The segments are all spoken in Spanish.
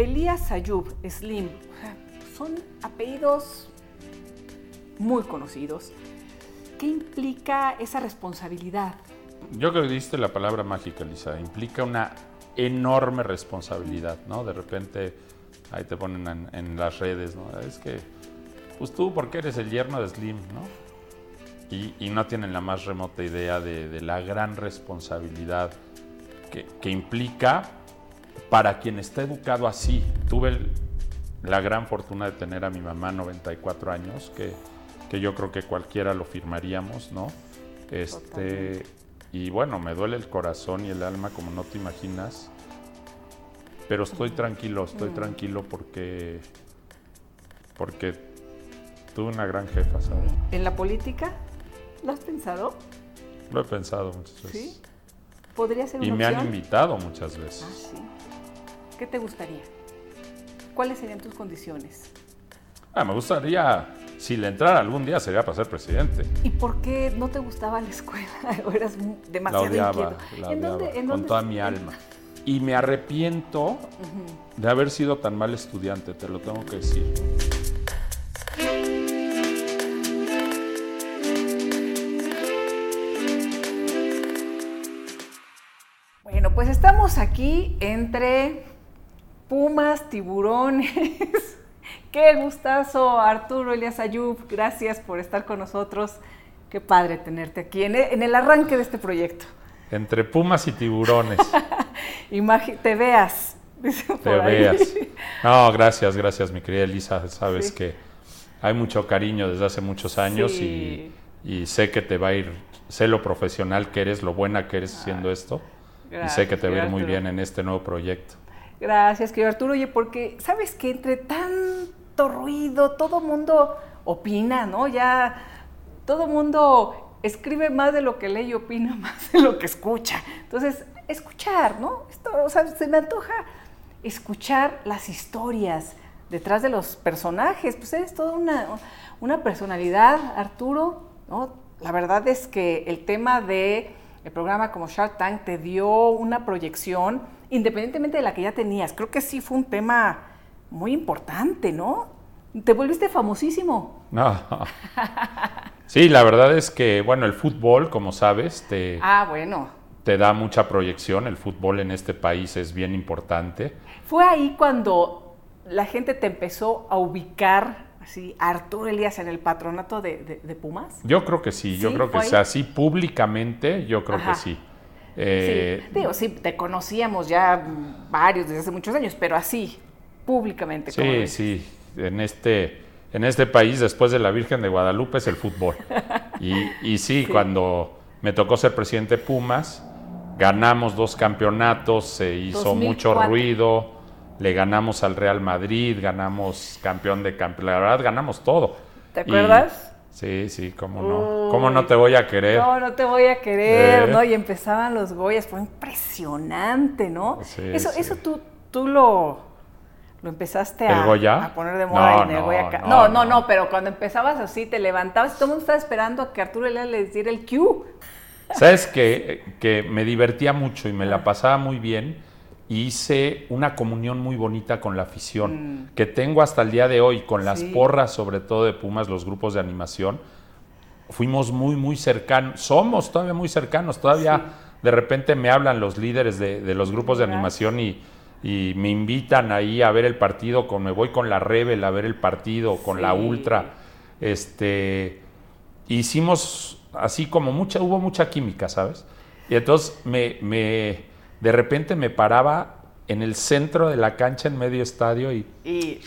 Elías Ayub, Slim, son apellidos muy conocidos. ¿Qué implica esa responsabilidad? Yo creo que diste la palabra mágica, Lisa. Implica una enorme responsabilidad, ¿no? De repente ahí te ponen en, las redes, ¿no? Es que, pues tú, porque eres el yerno de Slim, ¿no? Y, no tienen la más remota idea de, la gran responsabilidad que, implica para quien está educado así. Tuve el, la gran fortuna de tener a mi mamá, 94 años, que, que yo creo que cualquiera lo firmaríamos, ¿no? Este, y bueno, me duele el corazón y el alma como no te imaginas. Pero estoy tranquilo, estoy tranquilo porque porque tuve una gran jefa, ¿sabes? ¿En la política? ¿Lo has pensado? Lo he pensado muchas veces. ¿Sí? ¿Podría ser una Y me opción? han invitado muchas veces. Ah, sí. ¿Qué te gustaría? ¿Cuáles serían tus condiciones? Ah, me gustaría, si le entrara algún día, sería para ser presidente. ¿Y por qué no te gustaba la escuela? ¿O eras mu- La demasiado odiaba, inquieto? la ¿En dónde- en con dónde- toda mi alma. Y me arrepiento de haber sido tan mal estudiante, te lo tengo que decir. Bueno, pues estamos aquí entre pumas, tiburones. Qué gustazo, Arturo Elias Ayub. Gracias por estar con nosotros. Qué padre tenerte aquí en el arranque de este proyecto. Entre pumas y tiburones, te veas. dice te ahí. veas. No, gracias, gracias, mi querida Elisa. Sabes Sí. que hay mucho cariño desde hace muchos años Sí. y, y sé que te va a ir, sé lo profesional que eres, lo buena que eres haciendo esto. y sé que te va a ir muy bien en este nuevo proyecto. Gracias, querido Arturo. Oye, porque sabes que entre tanto ruido, todo mundo opina, ¿no? Ya todo mundo escribe más de lo que lee y opina más de lo que escucha. Entonces, escuchar, ¿no? Esto, o sea, se me antoja escuchar las historias detrás de los personajes. Pues eres toda una, una personalidad, Arturo, ¿no? La verdad es que el tema de el programa como Shark Tank te dio una proyección independientemente de la que ya tenías. Creo que sí fue un tema muy importante, ¿no? Te volviste famosísimo. No. Sí, la verdad es que, bueno, el fútbol, como sabes, te, Ah, bueno. te da mucha proyección. El fútbol en este país es bien importante. Fue ahí cuando la gente te empezó a ubicar así, Arturo Elías en el patronato de, de- de Pumas. Yo creo que sí, yo Sí, creo que sea así públicamente, yo creo Ajá. que sí. Eh, sí, digo, sí, te conocíamos ya varios desde hace muchos años, pero así, públicamente. Sí, ves. sí, en este, en este país, después de la Virgen de Guadalupe, es el fútbol. Y, y sí, Sí. cuando me tocó ser presidente de Pumas, ganamos dos campeonatos, se hizo mucho 2004. ruido, le ganamos al Real Madrid, ganamos campeón de campeón, la verdad ganamos todo. ¿Te Y- acuerdas? sí, sí, cómo no. Uy. ¿Cómo no te voy a querer? No, no te voy a querer, Eh. ¿no? Y empezaban los Goyas, fue impresionante, ¿no? Sí, eso sí. eso tú, tú lo, lo empezaste a, poner de moda No, en el no, Goya. no, No, no, pero cuando empezabas así, te levantabas, todo el mundo estaba esperando a que Arturo Elías les diera el cue. ¿Sabes que, que me divertía mucho y me la pasaba muy bien? Y hice una comunión muy bonita con la afición, que tengo hasta el día de hoy, con las Mm. Sí. porras, sobre todo de Pumas, los grupos de animación. Fuimos muy, muy cercanos, somos todavía muy cercanos, todavía Sí. de repente me hablan los líderes de, de los grupos de animación y, y me invitan ahí a ver el partido, con, me voy con la Rebel a ver el partido, con la. Ultra. Este, hicimos así como mucha, hubo mucha química, ¿sabes? Y entonces me, me, de repente me paraba en el centro de la cancha, en medio estadio, y, Y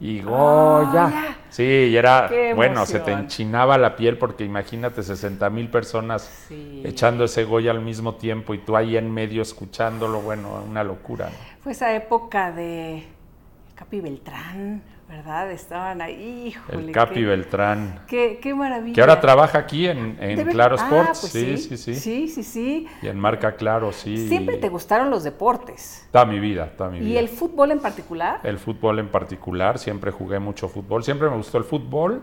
y Goya. Goya. Sí, y era, bueno, se te enchinaba la piel porque imagínate 60 mil personas Sí. echando ese Goya al mismo tiempo y tú ahí en medio escuchándolo, bueno, una locura. ¿no? fue esa época de Capi Beltrán, ¿verdad? Estaban ahí, híjole. El Capi qué- Beltrán, Qué, qué maravilla. que ahora trabaja aquí en, en ¿De ver- Claro Ah, Sports. pues sí, sí, sí, Sí, sí, sí. Y en Marca Claro, sí. Siempre te gustaron los deportes. Toda mi vida, toda mi vida. ¿Y el fútbol en particular? El fútbol en particular, siempre jugué mucho fútbol, siempre me gustó el fútbol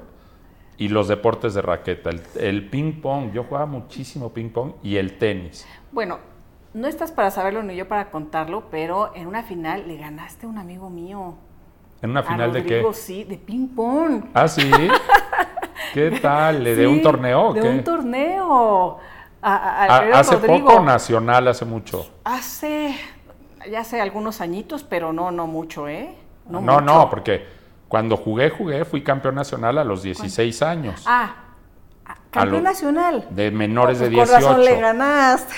y los deportes de raqueta, el, el ping pong, yo jugaba muchísimo ping pong y el tenis. Bueno, no estás para saberlo ni yo para contarlo, pero en una final le ganaste a un amigo mío. ¿En una final de qué? Sí, de ping pong. Ah, sí. ¿Qué tal? ¿De un torneo? De qué? un torneo. A, a- Alfredo hace Rodrigo. poco, nacional, hace mucho. Hace, ya hace algunos añitos, pero no, no mucho, ¿eh? No, mucho. no, porque cuando jugué, jugué, fui campeón nacional a los 16 años. Ah, ah, campeón lo- nacional. De menores No, de pues Con razón le 18. ganaste.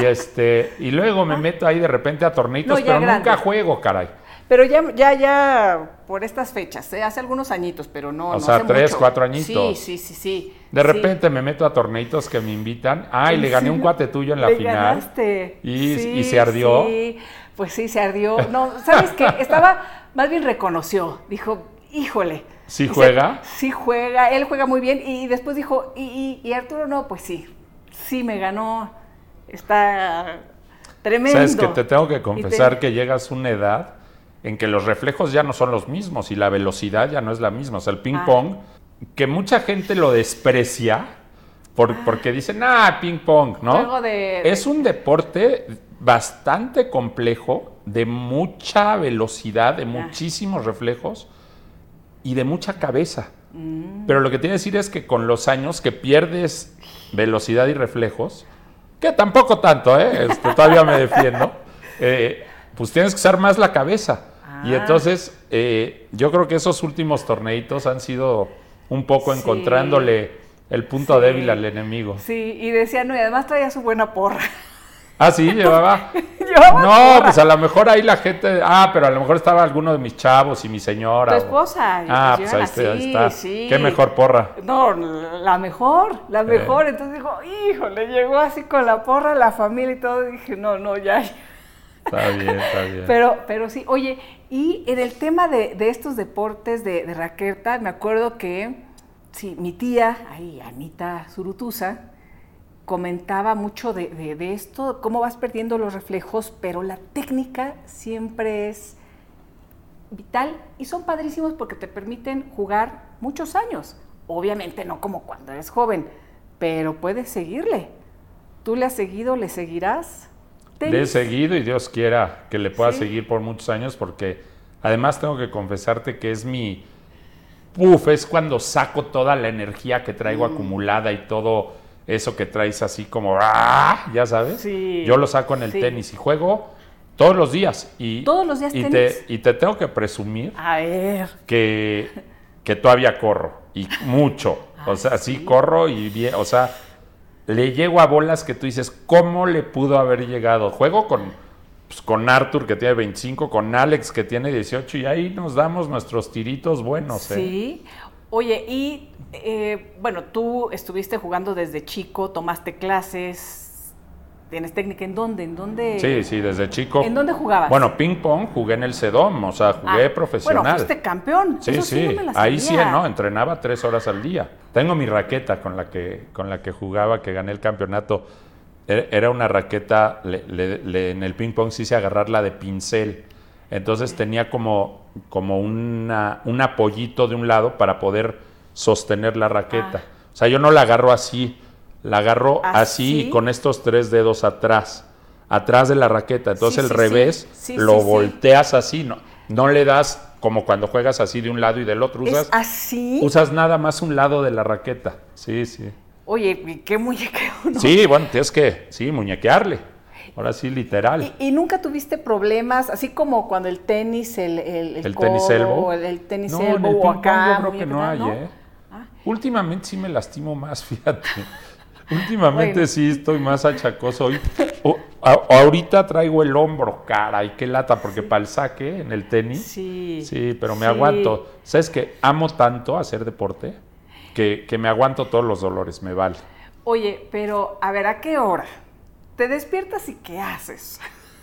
Y este, y luego me meto ahí de repente a torneitos, No, pero grande. nunca juego, caray. Pero ya, ya, ya, por estas fechas, ¿eh? hace algunos añitos, pero no. O no sea, hace tres, mucho. cuatro añitos. Sí, sí, sí, sí. De Sí. repente me meto a torneitos que me invitan. Ay, le gané un cuate tuyo en la Le final. ganaste. Y- Sí, y se ardió. Sí, pues sí, se ardió. No, ¿sabes qué? Estaba, más bien reconoció. Dijo, híjole. ¿Sí juega? Sí juega, él juega muy bien. Y después dijo, ¿y, y, y Arturo no? Pues sí, sí me ganó. Está tremendo. Sabes que te tengo que confesar te- que llegas a una edad en que los reflejos ya no son los mismos y la velocidad ya no es la misma. O sea, el ping Ah. pong, que mucha gente lo desprecia por- porque dicen, ah, ping pong, ¿no? De- Es un deporte bastante complejo, de mucha velocidad, de muchísimos reflejos y de mucha cabeza. Mm. Pero lo que tiene que decir es que con los años que pierdes velocidad y reflejos, que tampoco tanto, ¿eh? Este, todavía me defiendo, eh, pues tienes que usar más la cabeza. Y Ah. entonces eh, yo creo que esos últimos torneitos han sido un poco Sí. encontrándole el punto Sí. débil al enemigo. Sí, y decía, no, y además traía su buena porra. Ah, sí, llevaba. Llevaba No, porra. pues a lo mejor ahí la gente. Ah, pero a lo mejor estaba alguno de mis chavos y mi señora. Tu o- esposa. Ah, pues pues ahí está, ahí está. así, sí. Qué mejor porra. No, la mejor, la mejor. Entonces dijo, híjole, llegó así con la porra, la familia y todo. Dije, no, no, ya. ya. Está bien, está bien. Pero, pero sí, oye, y en el tema de, de estos deportes de, de raqueta, me acuerdo que, sí, mi tía, ahí, Anita Zurutusa, comentaba mucho de, de- de esto, cómo vas perdiendo los reflejos, pero la técnica siempre es vital y son padrísimos porque te permiten jugar muchos años. Obviamente no como cuando eres joven, pero puedes seguirle. ¿Tú le has seguido, le seguirás? Le he Tenis. seguido y Dios quiera que le pueda Sí. seguir por muchos años porque además tengo que confesarte que es mi... Uf, es cuando saco toda la energía que traigo Mm. acumulada y todo eso que traes así como... ¡ah! Ya sabes. Sí, Yo lo saco en el sí. tenis y juego todos los días. Y, ¿Todos los días y tenis? Te, y te tengo que presumir A ver. que, que todavía corro y mucho. O sea, sí. corro y bien, o sea, le llego a bolas que tú dices, ¿cómo le pudo haber llegado? Juego con, pues, con Arthur que tiene 25, con Alex que tiene 18 y ahí nos damos nuestros tiritos buenos. ¿eh? Sí. Oye, y eh, bueno, tú estuviste jugando desde chico, tomaste clases, tienes técnica. ¿En dónde? ¿En dónde? Sí, sí, desde chico. ¿En dónde jugabas? Bueno, ping pong jugué en el CEDOM, o sea, jugué Ah, profesional. Bueno, fuiste campeón. Sí, Eso sí, no me la ahí sí. ¿no? Entrenaba tres horas al día. Tengo mi raqueta con la que, con la que jugaba, que gané el campeonato. Era una raqueta, le- le- le- en el ping pong sí se agarrarla de pincel. Entonces tenía como, como una, un apoyito de un lado para poder sostener la raqueta. Ah. O sea, yo no la agarro así, la agarro así, ¿Así? y con estos tres dedos atrás, atrás de la raqueta. Entonces Sí, el sí, revés Sí, lo volteas así, no, no le das como cuando juegas así de un lado y del otro. ¿Es Usas, así? usas nada más un lado de la raqueta. Sí, sí. Oye, ¿y qué muñequeo, ¿no? Sí, bueno, tienes que, sí, muñequearle. Ahora sí, literal. ¿Y, y nunca tuviste problemas, así como cuando el tenis, el, el, ¿El codo, tenis elbow? o el, el tenis no, en el o acá. yo creo que no hay, ¿eh? Ah. Últimamente sí me lastimo más, fíjate. Últimamente Bueno. sí estoy más achacoso. Hoy- ahorita traigo el hombro, caray, qué lata, porque para el saque en el tenis. Sí. Sí, pero me Sí. aguanto. ¿Sabes que Amo tanto hacer deporte que, que me aguanto todos los dolores, me vale. Oye, pero a ver, ¿a qué hora? ¿Te despiertas y qué haces?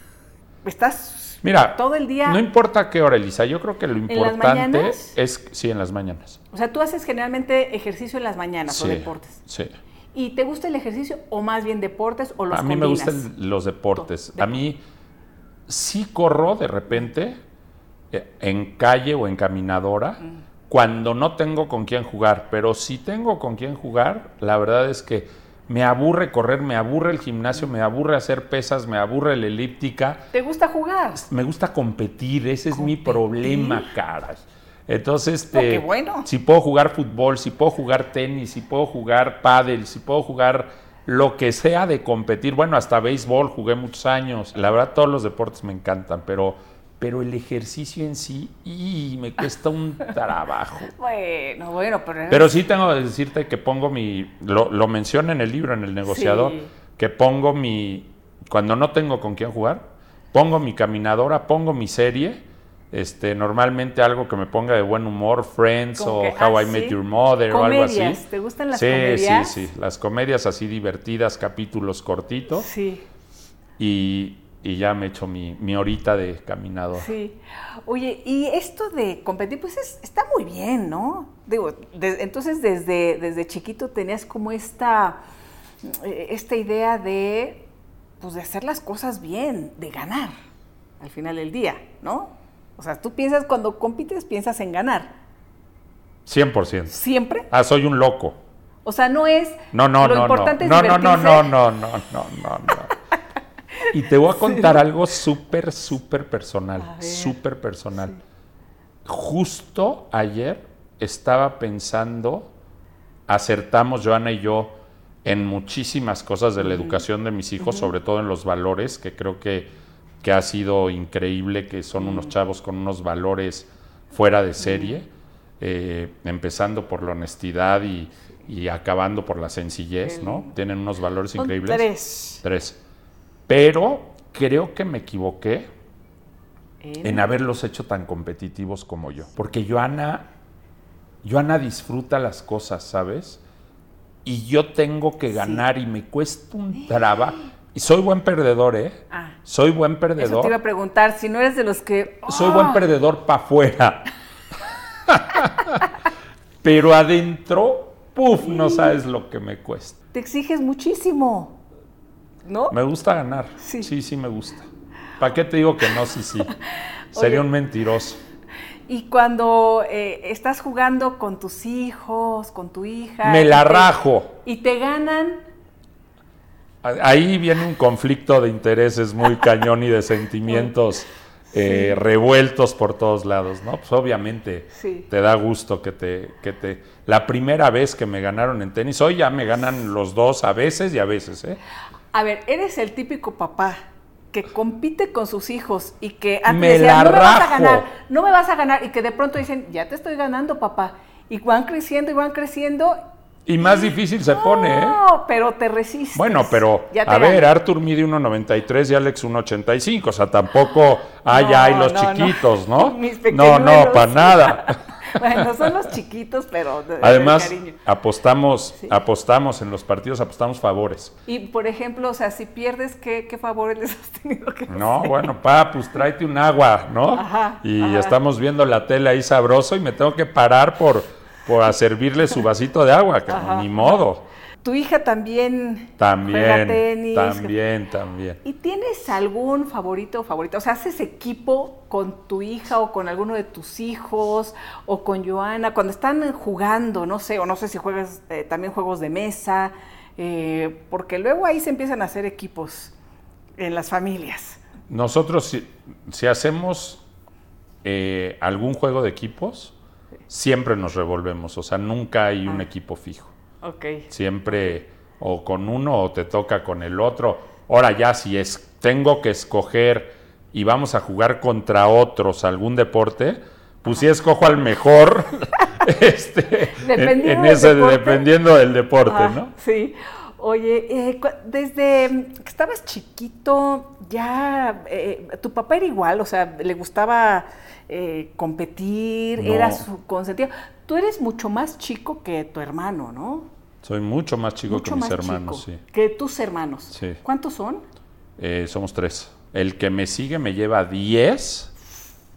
¿Estás Mira, todo el día? no importa qué hora, Elisa, yo creo que lo las importante mañanas? es, sí, en las mañanas. O sea, tú haces generalmente ejercicio en las mañanas o deportes. Sí. ¿Y te gusta el ejercicio o más bien deportes o los A mí me gustan los deportes. A mí sí corro de repente eh, en calle o en caminadora Mm. cuando no tengo con quién jugar, pero si tengo con quién jugar, la verdad es que Me aburre correr, me aburre el gimnasio, me aburre hacer pesas, me aburre la elíptica. ¿Te gusta jugar? Me gusta competir, ese es mi problema, caray. Entonces, este, qué bueno. si puedo jugar fútbol, si puedo jugar tenis, si puedo jugar pádel, si puedo jugar lo que sea de competir, bueno, hasta béisbol jugué muchos años. La verdad, todos los deportes me encantan, pero, pero el ejercicio en sí, y me cuesta un trabajo. Bueno, bueno, pero... Pero sí tengo que decirte que pongo mi, lo, lo en el libro, en el negociador, Sí. que pongo mi, cuando no tengo con quién jugar, pongo mi caminadora, pongo mi serie, este, normalmente algo que me ponga de buen humor, Friends Como o que, How ah, I Met ¿sí? Your Mother o algo así. ¿te gustan las sí, comedias? Sí, sí, las comedias así divertidas, capítulos cortitos Sí, y, y ya me echo mi, mi horita de caminador. sí. Oye, y esto de competir, pues es- está muy bien, ¿no? Digo, de- entonces desde, desde chiquito tenías como esta, eh, esta idea de, pues de hacer las cosas bien, de ganar al final del día, ¿no? O sea, tú piensas, cuando compites, piensas en ganar. 100%. ¿Siempre? Ah, soy un loco. O sea, no es... No, no, lo no, no. importante es No, no, no, no, no, no, no, no, no. Y te voy a contar algo súper, súper personal. Súper personal. Justo ayer estaba pensando, acertamos Joana y yo en muchísimas cosas de la educación de mis hijos, sobre todo en los valores, que creo que, que ha sido increíble, que son unos chavos con unos valores fuera de serie, eh, empezando por la honestidad y, y acabando por la sencillez, ¿no? Tienen unos valores increíbles. tres. Tres. Pero creo que me equivoqué En- en haberlos hecho tan competitivos como yo. Porque Joana, Joana disfruta las cosas, ¿sabes? Y yo tengo que ganar y me cuesta un trabajo. Y soy buen perdedor, ¿eh? Ah, Soy buen eso te iba perdedor. a preguntar, si no eres de los que... Soy ¡Ah! buen perdedor para afuera. Pero adentro, puf, no sabes lo que me cuesta. Te exiges muchísimo, ¿no? Me gusta ganar. Sí. Sí, sí, me gusta. ¿Para qué te digo que no? Sí, sí. Sería Oye. un mentiroso. Y cuando eh, estás jugando con tus hijos, con tu hija... Me y la te- rajo. Y te ganan, Ahí viene un conflicto de intereses muy cañón y de sentimientos eh, revueltos por todos lados, ¿no? Pues obviamente Sí. te da gusto que te, que te... La primera vez que me ganaron en tenis, hoy ya me ganan los dos a veces y a veces, ¿eh? a ver, eres el típico papá que compite con sus hijos y que antes Me decía, la no me vas a rajo". ganar, no me vas a ganar, y que de pronto dicen, ya te estoy ganando, papá. Y van creciendo y van creciendo. Y más difícil se pone, ¿eh? No, pero te resistes. Bueno, pero a ver. Arthur mide 1.93 y Alex 1.85, o sea, tampoco hay No, hay los no, chiquitos, ¿no? Mis No, no, para nada. Bueno, son los chiquitos, pero de- de Además, apostamos, Sí. apostamos en los partidos, apostamos favores. Y por ejemplo, o sea, si pierdes, ¿qué, qué favores les has tenido que No, hacer? bueno, pa, pues tráete un agua, ¿no? Ajá, y ajá. estamos viendo la tele ahí sabroso y me tengo que parar por, por a servirle su vasito de agua, ni modo. Tu hija también, También, juega tenis. también, también. ¿Y tienes algún favorito o favorita? O sea, ¿haces equipo con tu hija o con alguno de tus hijos o con Joana cuando están jugando? No sé, o no sé si juegas eh, también juegos de mesa, eh, porque luego ahí se empiezan a hacer equipos en las familias. Nosotros, si, si hacemos eh, algún juego de equipos, siempre nos revolvemos, o sea, nunca hay un Ah. equipo fijo. Ok. Siempre o con uno o te toca con el otro. Ahora ya, si es, tengo que escoger y vamos a jugar contra otros algún deporte, pues sí escojo al mejor este, en- Dependiendo en, del ese, deporte. dependiendo del deporte, Ah, ¿no? Sí. Oye, eh, desde que estabas chiquito, ya eh, tu papá era igual, o sea, le gustaba eh, competir, No. era su consentido. Tú eres mucho más chico que tu hermano, ¿no? Soy mucho más chico mucho que mis hermanos, sí. Que tus hermanos. Sí. ¿Cuántos son? Eh, somos tres. El que me sigue me lleva 10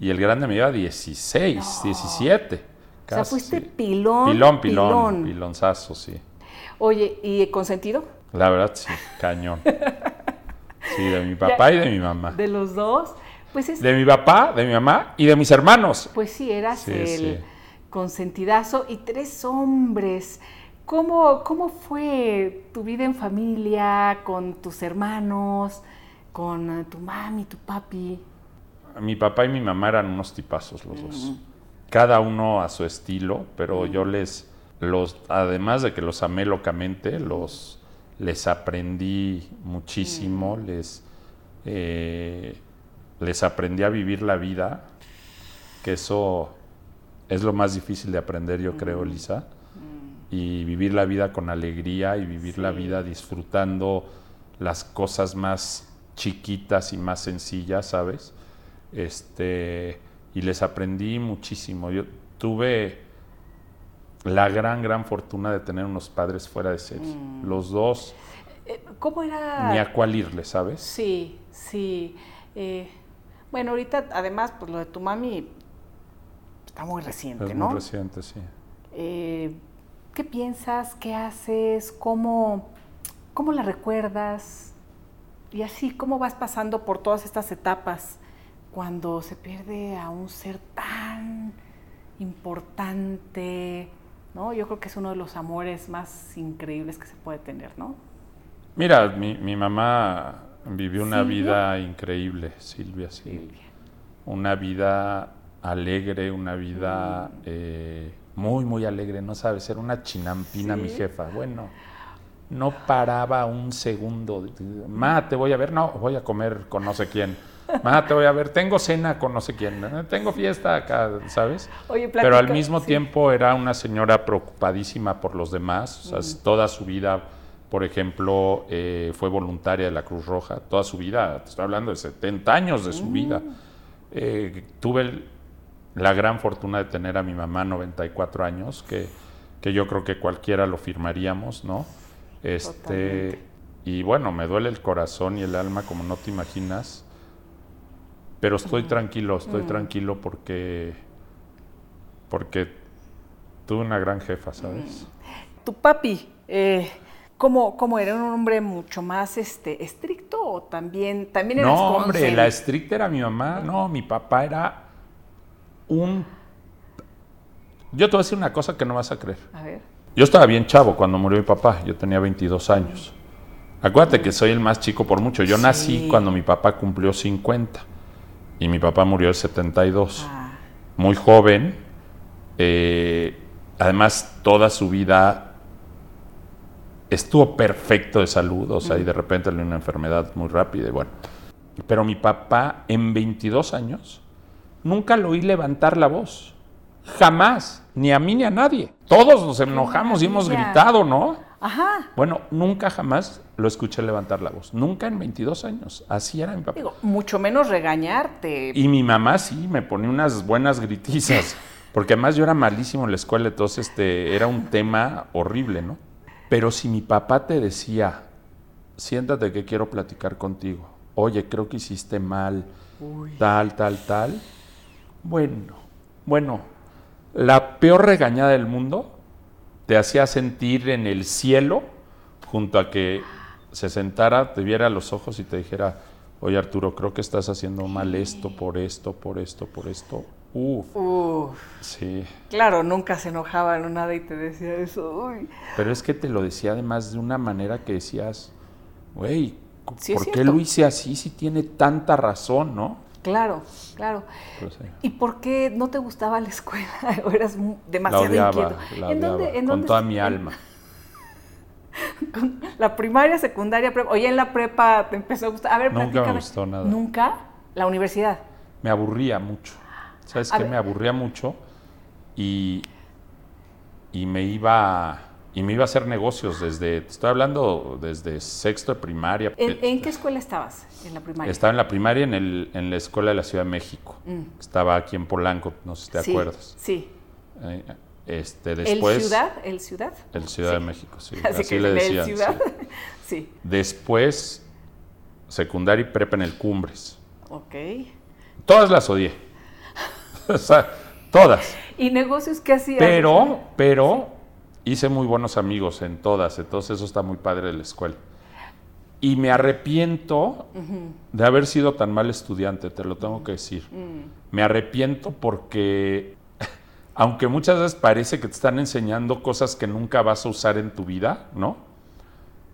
y el grande me lleva 16, 17. o sea, fuiste pilón. Pilón, pilón, pilonzazo, sí. Oye, ¿y consentido? La verdad, sí, cañón. Sí, de mi papá y de mi mamá. De los dos. Pues es De mi papá, de mi mamá y de mis hermanos. Pues sí, eras Sí, el sí. consentidazo y tres hombres. ¿Cómo, ¿Cómo fue tu vida en familia, con tus hermanos, con tu mami, tu papi? Mi papá y mi mamá eran unos tipazos los dos. Cada uno a su estilo, pero yo les, los, además de que los amé locamente, los, les aprendí muchísimo, les, eh, les aprendí a vivir la vida, que eso es lo más difícil de aprender, yo creo, Lisa. Y vivir la vida con alegría y vivir la vida disfrutando las cosas más chiquitas y más sencillas, ¿sabes? Este, y les aprendí muchísimo. Yo tuve la gran, gran fortuna de tener unos padres fuera de serie. Mm. Los dos, Eh, ¿Cómo era? ni a cuál irle, ¿sabes? Sí, sí. Eh, bueno, ahorita además, pues lo de tu mami está muy reciente, Es ¿no? muy reciente, sí. Eh, ¿Qué piensas? ¿Qué haces? ¿Cómo, ¿Cómo la recuerdas? Y así, ¿cómo vas pasando por todas estas etapas cuando se pierde a un ser tan importante? ¿No? Yo creo que es uno de los amores más increíbles que se puede tener, ¿no? Mira, mi, mi mamá vivió una ¿Silvia? vida increíble, Silvia, sí. Una vida alegre, una vida Mm. eh, muy, muy alegre, no sabes, era una chinampina mi jefa. Bueno, no paraba un segundo. Ma, te voy a ver, no, voy a comer con no sé quién. Ma, te voy a ver, tengo cena con no sé quién, eh, tengo fiesta acá, ¿sabes? Oye, Pero al mismo sí. tiempo era una señora preocupadísima por los demás. O sea, toda su vida, por ejemplo, eh, fue voluntaria de la Cruz Roja. Toda su vida, te estoy hablando de 70 años de su vida. Eh, tuve el- la gran fortuna de tener a mi mamá, 94 años, que, que yo creo que cualquiera lo firmaríamos, ¿no? Este, Totalmente. y bueno, me duele el corazón y el alma como no te imaginas. Pero estoy tranquilo, estoy tranquilo porque porque tuve una gran jefa, ¿sabes? Tu papi, eh, ¿cómo, cómo era? ¿Era un hombre mucho más este, estricto o también, también eras No, hombre, consciente? la estricta era mi mamá. No, mi papá era un... Yo te voy a decir una cosa que no vas a creer. A ver. Yo estaba bien chavo cuando murió mi papá, yo tenía 22 años. Acuérdate que soy el más chico por mucho. Yo nací cuando mi papá cumplió 50 y mi papá murió el 72. Ah, muy joven, eh, además toda su vida estuvo perfecto de salud, o sea, y de repente le dio una enfermedad muy rápida y bueno. Pero mi papá en 22 años nunca lo oí levantar la voz. Jamás, ni a mí ni a nadie. Todos nos enojamos y hemos gritado, ¿no? Ajá. Bueno, nunca jamás lo escuché levantar la voz. Nunca en 22 años. Así era mi papá. Digo, mucho menos regañarte. Y mi mamá sí me ponía unas buenas gritizas, porque además yo era malísimo en la escuela, entonces este, era un tema horrible, ¿no? Pero si mi papá te decía, siéntate que quiero platicar contigo, oye, creo que hiciste mal, tal, tal, tal, bueno, bueno, la peor regañada del mundo te hacía sentir en el cielo junto a que se sentara, te viera a los ojos y te dijera, oye Arturo, creo que estás haciendo mal esto, por esto, por esto, por esto. Uf, Uf, sí. claro, nunca se enojaba en nada y te decía eso. Uy. Pero es que te lo decía además de una manera que decías, güey, Sí, ¿por qué lo hice así si tiene tanta razón, no? Claro, claro. Sí. ¿Y por qué no te gustaba la escuela? ¿O eras La demasiado odiaba, inquieto? la ¿En dónde- odiaba, en con dónde toda mi alma. la primaria, secundaria, prepa. Oye, en la prepa te empezó a gustar. A ver, Nunca me gustó nada. ¿Nunca? La universidad. me aburría mucho. ¿Sabes A qué? ver. Me aburría mucho y, y me iba y me iba a hacer negocios desde, te estoy hablando desde sexto de primaria. ¿En, en qué escuela estabas? En la primaria. Estaba en la primaria en, el, en la escuela de la Ciudad de México. Estaba aquí en Polanco, no sé si te Mm. Sí, acuerdas. Sí. Eh, Este, después, ¿El ciudad? ¿El ciudad? El Ciudad Sí. de México, sí. Así, Así, que le decían. el ciudad. Sí. Después, secundaria y prepa en el Cumbres. Ok. Todas las odié. o sea, todas. ¿Y negocios qué hacías? Pero, pero hice muy buenos amigos en todas, entonces eso está muy padre de la escuela. Y me arrepiento de haber sido tan mal estudiante, te lo tengo que decir. Me arrepiento porque aunque muchas veces parece que te están enseñando cosas que nunca vas a usar en tu vida, ¿no?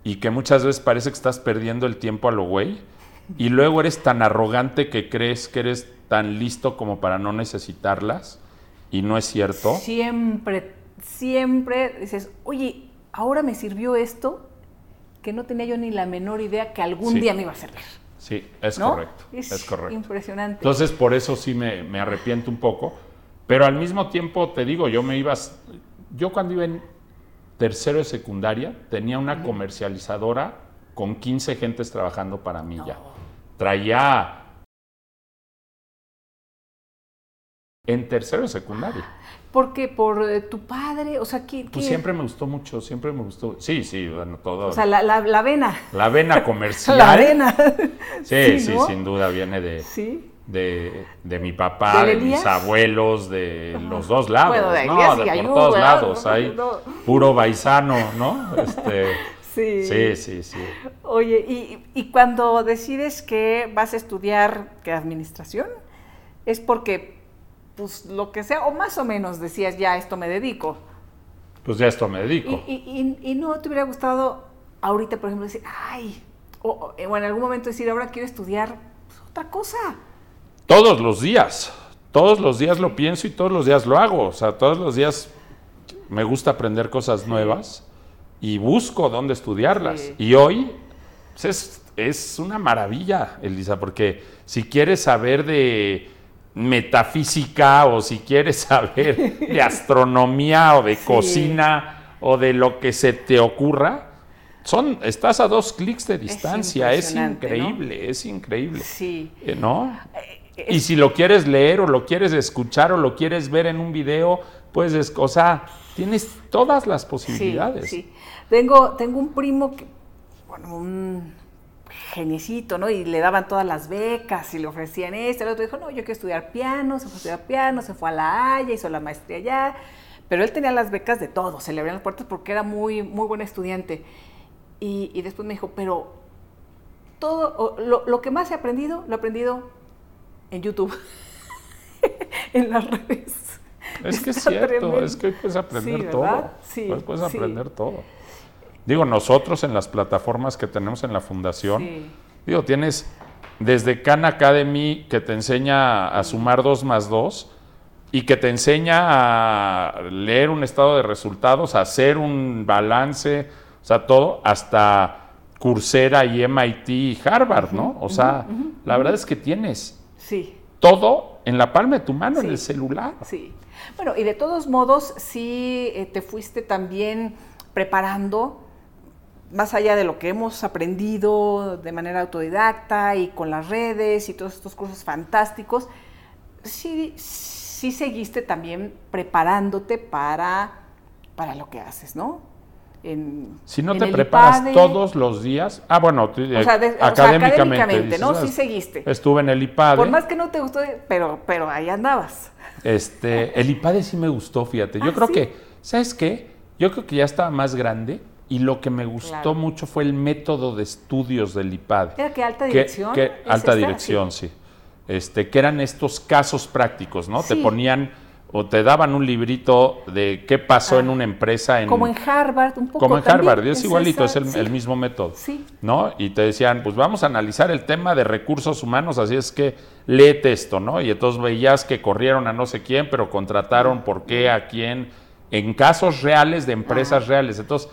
Y que muchas veces parece que estás perdiendo el tiempo a lo güey. Y luego eres tan arrogante que crees que eres tan listo como para no necesitarlas. Y no es cierto. Siempre, siempre dices, oye, ahora me sirvió esto que no tenía yo ni la menor idea que algún Sí. día me iba a servir. Sí, es ¿no? correcto. Es, correcto. Impresionante. Entonces, por eso sí me, me arrepiento un poco. Pero al mismo tiempo, te digo, yo me iba. Yo cuando iba en tercero de secundaria, tenía una comercializadora con 15 gentes trabajando para mí ya. Traía. En tercero secundaria. Porque por eh, tu padre, o sea, ¿qué, Pues qué- siempre me gustó mucho, siempre me gustó. Sí, sí, bueno, todo. O sea, la, la, la vena. la vena comercial. La vena. Sí, Sí, sin duda viene de, Sí. de, de mi papá, ¿Del de mis abuelos, de los dos lados, Bueno, de ¿no? De por todos lados, hay No. puro baisano, ¿no? Este, Sí. sí, sí, sí. Oye, y, y cuando decides que vas a estudiar que administración, es porque, pues lo que sea, o más o menos decías, ya a esto me dedico. Pues ya esto me dedico. y- y- y no te hubiera gustado ahorita, por ejemplo, decir, ay, o, o- o en algún momento decir, ahora quiero estudiar pues, otra cosa. Todos los días, todos los días lo pienso y todos los días lo hago. O sea, todos los días me gusta aprender cosas nuevas y busco dónde estudiarlas. Sí. Y hoy pues, es, es una maravilla, Elisa, porque si quieres saber de metafísica o si quieres saber de astronomía o de Sí. cocina o de lo que se te ocurra, son, estás a dos clics de distancia. Es, increíble, es increíble. Sí. Eh, ¿No? Eh, Y si lo quieres leer o lo quieres escuchar o lo quieres ver en un video, pues, es, o sea, tienes todas las posibilidades. Sí, sí. Tengo, tengo un primo que, bueno, un geniecito, ¿no? Y le daban todas las becas y le ofrecían esto. El otro dijo, no, yo quiero estudiar piano, se fue a estudiar piano, se fue a la Haya, hizo la maestría allá. Pero él tenía las becas de todo, se le abrían las puertas porque era muy, muy buen estudiante. Y, y después me dijo, pero todo, lo, lo que más he aprendido, lo he aprendido en YouTube, en las redes. Es que es cierto, tremendo. es que hoy puedes aprender Sí, todo. Sí, Hoy puedes sí. aprender todo. Digo, nosotros en las plataformas que tenemos en la fundación, Sí. digo, tienes desde Khan Academy que te enseña a sumar 2 más 2 y que te enseña a leer un estado de resultados, a hacer un balance, o sea, todo, hasta Coursera y MIT y Harvard, ¿no? O sea, la verdad es que tienes Sí. todo en la palma de tu mano, en el celular. Sí. Bueno, y de todos modos, sí eh, te fuiste también preparando, más allá de lo que hemos aprendido de manera autodidacta y con las redes y todos estos cursos fantásticos, sí, sí seguiste también preparándote para, para lo que haces, ¿no? En- Si no en te preparas IPADE, todos los días, ah, bueno, tú, O sea, de- o sea, académicamente, académicamente, dices, ¿no? "Ah, Sí seguiste. Estuve en el IPADE. Por más que no te gustó, pero, pero ahí andabas. Este, el IPADE sí me gustó, fíjate. Yo Ah, creo ¿sí? que, ¿sabes qué? Yo creo que ya estaba más grande y lo que me gustó Claro. mucho fue el método de estudios del IPADE. Era que alta Que- dirección. que- ¿es alta esta? dirección, sí. Este, que eran estos casos prácticos, ¿no? Te ponían o te daban un librito de qué pasó Ah. en una empresa en, Como en Harvard, un poco como en también, Harvard, es igualito, esa- es el, sí. el mismo método. Sí. ¿No? Y te decían, pues vamos a analizar el tema de recursos humanos, así es que léete esto, ¿no? Y entonces veías que corrieron a no sé quién, pero contrataron por qué, a quién, en casos reales de empresas reales. Entonces,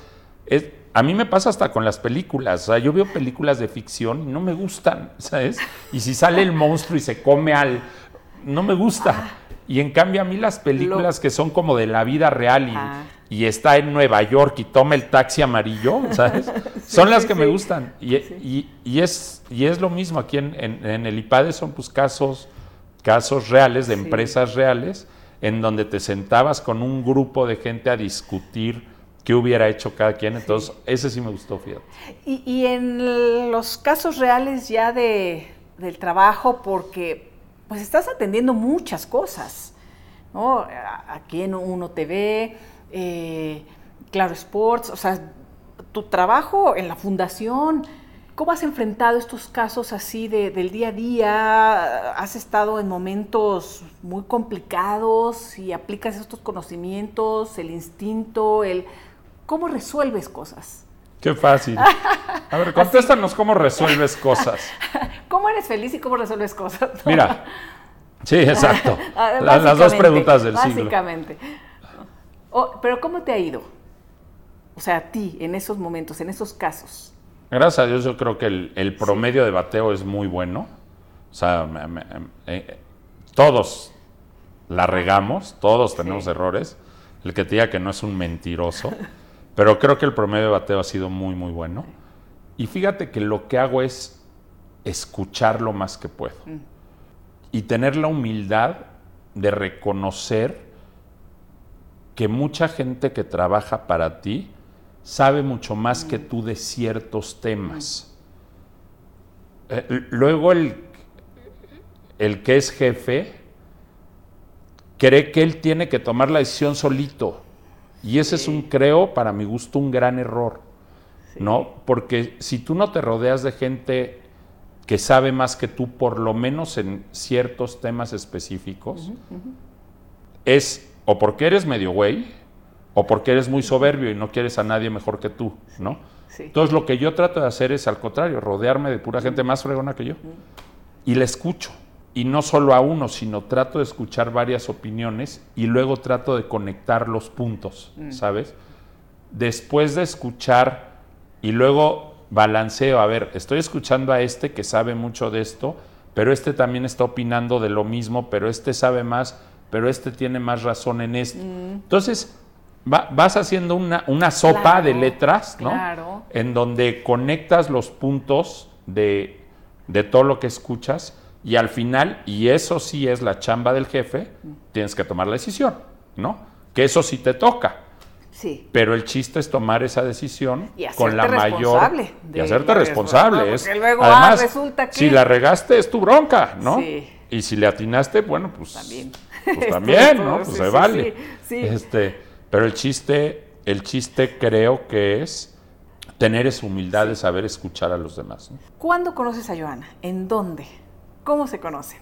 es- a mí me pasa hasta con las películas. O sea, yo veo películas de ficción y no me gustan, ¿sabes? Y si sale el monstruo y se come al... No me gusta. Y en cambio a mí las películas que son como de la vida real y, Ah. y está en Nueva York y toma el taxi amarillo, ¿sabes? Son las sí, que me gustan. Y, y- y es, y es lo mismo aquí en, en- en el IPADE, son pues casos, casos reales de empresas reales en donde te sentabas con un grupo de gente a discutir qué hubiera hecho cada quien. Entonces, ese sí me gustó, fíjate. Y, y en los casos reales ya de, del trabajo, porque pues estás atendiendo muchas cosas, ¿no? Aquí en Uno TV, eh, Claro Sports, o sea, tu trabajo en la fundación, ¿Cómo has enfrentado estos casos así de, del día a día? ¿Has estado en momentos muy complicados y aplicas estos conocimientos, el instinto, el cómo resuelves cosas? Qué fácil. A ver, contéstanos cómo resuelves cosas. ¿Cómo eres feliz y cómo resuelves cosas? Mira, sí, exacto. las dos preguntas del siglo. Básicamente. Oh, pero ¿cómo te ha ido? O sea, a ti, en esos momentos, en esos casos. Gracias a Dios, yo creo que el, promedio de bateo es muy bueno. O sea, eh, todos la regamos, todos tenemos errores. El que te diga que no es un mentiroso. Pero creo que el promedio de bateo ha sido muy, muy bueno. Y fíjate que lo que hago es escuchar lo más que puedo. Mm. Y tener la humildad de reconocer que mucha gente que trabaja para ti sabe mucho más que mm. tú de ciertos temas. Mm. Eh, luego el, el que es jefe cree que él tiene que tomar la decisión solito y ese es un, creo, para mi gusto, un gran error, ¿no? Porque si tú no te rodeas de gente que sabe más que tú, por lo menos en ciertos temas específicos, es o porque eres medio güey, o porque eres muy soberbio y no quieres a nadie mejor que tú, ¿no? Entonces lo que yo trato de hacer es al contrario, rodearme de pura gente más fregona que yo. Y la escucho y no solo a uno, sino trato de escuchar varias opiniones y luego trato de conectar los puntos, mm. ¿sabes? Después de escuchar y luego balanceo, a ver, estoy escuchando a este que sabe mucho de esto, pero este también está opinando de lo mismo, pero este sabe más, pero este tiene más razón en esto. Mm. Entonces, vas haciendo una, una sopa de letras, ¿no? Claro. En donde conectas los puntos de, de todo lo que escuchas y al final, y eso sí es la chamba del jefe, tienes que tomar la decisión, ¿no? Que eso sí te toca. Sí. Pero el chiste es tomar esa decisión con la mayor y hacerte responsable. Es, luego además, ah, resulta que si la regaste es tu bronca, ¿no? Sí. Y si le atinaste, bueno, pues también, pues también, ¿no? Pues se vale. Este, pero el chiste, el chiste creo que es tener esa humildad de saber escuchar a los demás. ¿Cuándo conoces a Joana? ¿En dónde? ¿Cómo se conocen?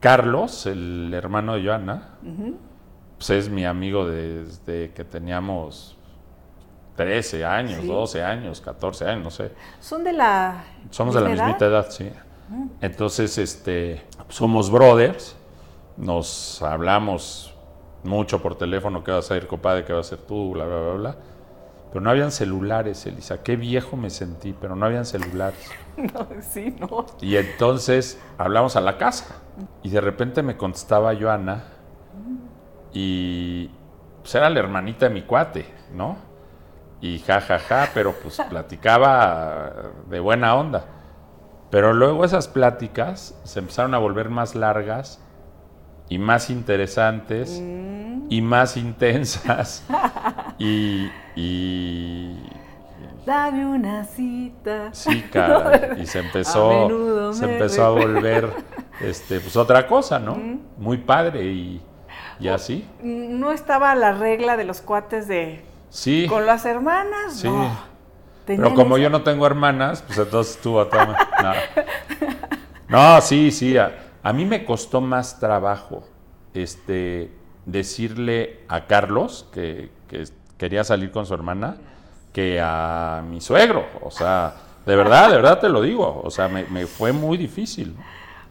Carlos, el hermano de Joana, pues es mi amigo desde que teníamos 13 años, 12 años, 14 años, no sé. ¿Son de la Somos de la misma edad, sí. Entonces, este, somos brothers, nos hablamos mucho por teléfono, ¿qué vas a ir, compadre? ¿Qué vas a hacer tú? Bla, bla, bla, bla. Pero no habían celulares, Elisa. Qué viejo me sentí, pero no habían celulares. No, sí, no. Y entonces hablamos a la casa. Y de repente me contestaba Joana. Y pues era la hermanita de mi cuate, ¿no? Y ja, ja, ja, pero pues platicaba de buena onda. Pero luego esas pláticas se empezaron a volver más largas y más interesantes mm. y más intensas. y, y Dame una cita. Sí, cara. Y se empezó, se empezó a volver este, pues otra cosa, ¿no? Muy padre y, y, así. No estaba la regla de los cuates de. Sí. Con las hermanas, sí. Pero como yo no tengo hermanas, pues entonces tú a toma. No. no, sí, sí. A, a, mí me costó más trabajo este, decirle a Carlos que, que quería salir con su hermana que a mi suegro. O sea, de verdad, de verdad te lo digo. O sea, me, fue muy difícil.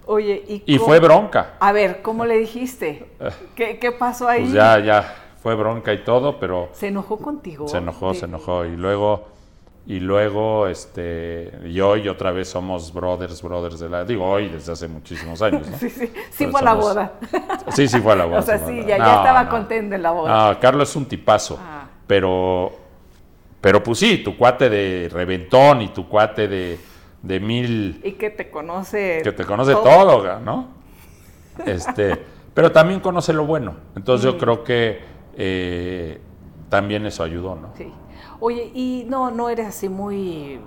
Oye, ¿y, y fue bronca. A ver, ¿cómo le dijiste? ¿Qué, qué pasó ahí? Pues ya, ya, fue bronca y todo, pero... ¿Se enojó contigo? Se enojó, se enojó. Y luego, y luego, este, y hoy otra vez somos brothers, brothers de la... Digo, hoy desde hace muchísimos años, sí, sí, sí fue a la boda. Sí, sí fue a la boda. O sea, sí, ya, ya estaba contento en la boda. No, Carlos es un tipazo, ah. pero pero pues sí, tu cuate de reventón y tu cuate de, de mil... Y que te conoce... Que te conoce todo, ¿no? Este, pero también conoce lo bueno. Entonces yo creo que eh, también eso ayudó, ¿no? Sí. Oye, y no, no eres así muy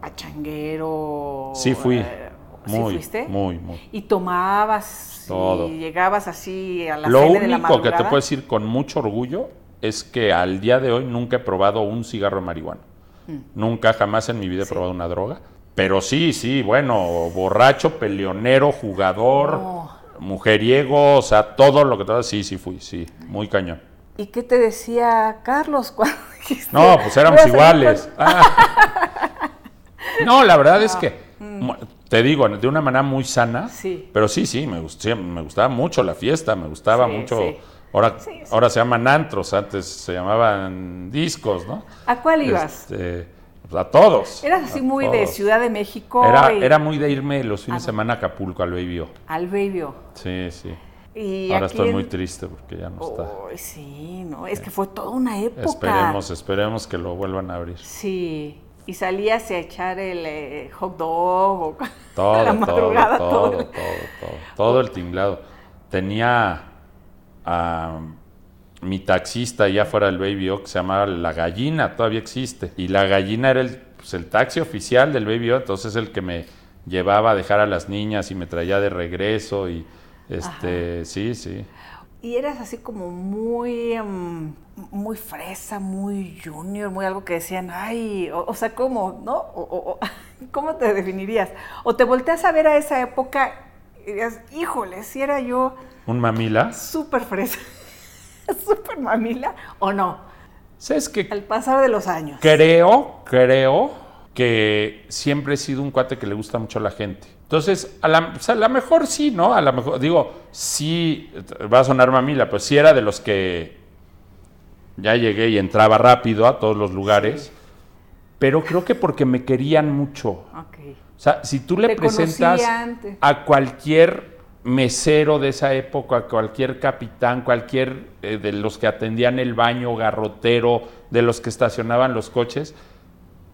pachanguero. Sí fui. Eh, muy, fuiste? Muy, muy. Y tomabas Todo. y llegabas así a la Lo único que te puedo decir con mucho orgullo es que al día de hoy nunca he probado un cigarro de marihuana. Mm. Nunca, jamás en mi vida he probado una droga. Pero sí, sí, bueno, borracho, peleonero, jugador, No. mujeriego, o sea, todo lo que te sí, sí fui, sí, muy cañón. ¿Y qué te decía Carlos cuando dijiste? No, pues éramos "Voy a salir iguales. con-"? Ah. No, la verdad es que, mu- te digo, de una manera muy sana, Mm. Sí. pero sí, sí, me, gust- sí, me gustaba mucho la fiesta, me gustaba Sí, mucho. sí. Ahora, ahora se llaman antros, antes se llamaban discos, ¿no? ¿A cuál ibas? Este, pues, a todos. Eras así muy de. Ciudad de México Era, y era muy de irme los fines Ah. de semana a Acapulco, al Baby O. al Baby. Sí, sí. Y Ahora estoy en- muy triste porque ya no está. Ay, sí, no, es que fue toda una época. Esperemos, esperemos que lo vuelvan a abrir. Sí, y salías a echar el eh, hot dog o Todo, la todo, madrugada, todo, todo. todo, todo, todo el tinglado. Tenía a mi taxista allá fuera del Baby O que se llamaba La Gallina, todavía existe. Y La Gallina era el, pues, el taxi oficial del Baby O, entonces el que me llevaba a dejar a las niñas y me traía de regreso y este, sí, sí. Y eras así como muy, mm, muy fresa, muy junior, muy algo que decían, ay, o, o sea, ¿cómo, no? O- ¿Cómo te definirías? O te volteas a ver a esa época y dirías, híjole, si era yo Un mamila. súper fresa, súper mamila, o no, ¿Sabes qué? al pasar de los años. Creo, creo que siempre he sido un cuate que le gusta mucho a la gente. Entonces, a la, a la mejor sí, ¿no? A lo mejor, digo, sí, va a sonar mamila, pues sí era de los que ya llegué y entraba rápido a todos los lugares, pero creo que porque me querían mucho. Ok. O sea, si tú le Te presentas a cualquier mesero de esa época, a cualquier capitán, cualquier eh, de los que atendían el baño, garrotero, de los que estacionaban los coches,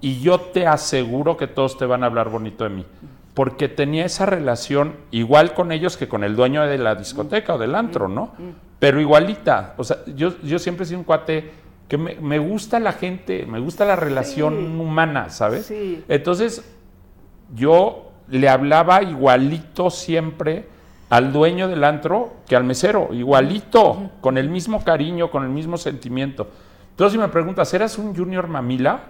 y yo te aseguro que todos te van a hablar bonito de mí. Porque tenía esa relación igual con ellos que con el dueño de la discoteca o del antro, ¿no? Pero igualita. O sea, yo, yo siempre he sido un cuate que me, me gusta la gente, me gusta la relación Sí. humana, ¿sabes? Sí. Entonces, yo le hablaba igualito siempre al dueño del antro que al mesero, igualito, con el mismo cariño, con el mismo sentimiento. Entonces, si me preguntas, ¿eras un junior mamila?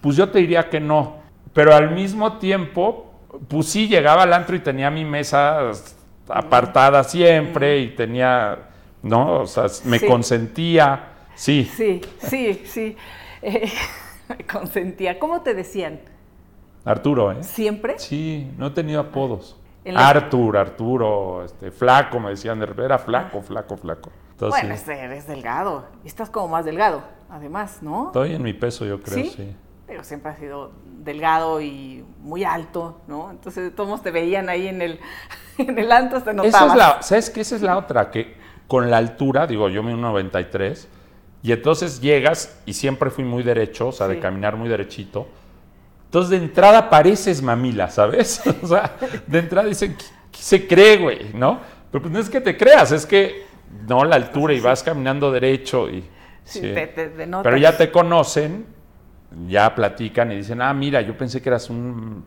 Pues yo te diría que no. Pero al mismo tiempo, pues sí, llegaba al antro y tenía mi mesa apartada siempre y tenía, ¿no? O sea, me Sí. consentía, sí. Sí, sí, sí. Eh, me consentía. ¿Cómo te decían? Arturo, ¿eh? ¿Siempre? Sí, no he tenido apodos. En la- Artur, Arturo, este, flaco, me decían era flaco, flaco, flaco. Entonces, bueno, eres delgado. Estás como más delgado, además, ¿no? estoy en mi peso, yo creo, ¿Sí? sí. Pero siempre has sido delgado y muy alto, ¿no? Entonces todos te veían ahí en el, en el antro, te Esa notabas. es la, ¿sabes qué? Esa es la otra, que con la altura, digo, yo mido 93, y entonces llegas, y siempre fui muy derecho, o sea, de Sí. caminar muy derechito. Entonces, de entrada pareces mamila, ¿sabes? O sea, de entrada dicen, ¿qué, qué se cree, güey? ¿No? Pero pues no es que te creas, es que, no, la altura, y vas caminando derecho, y... Sí, sí. te- te- te. Pero ya te conocen, ya platican y dicen, ah, mira, yo pensé que eras un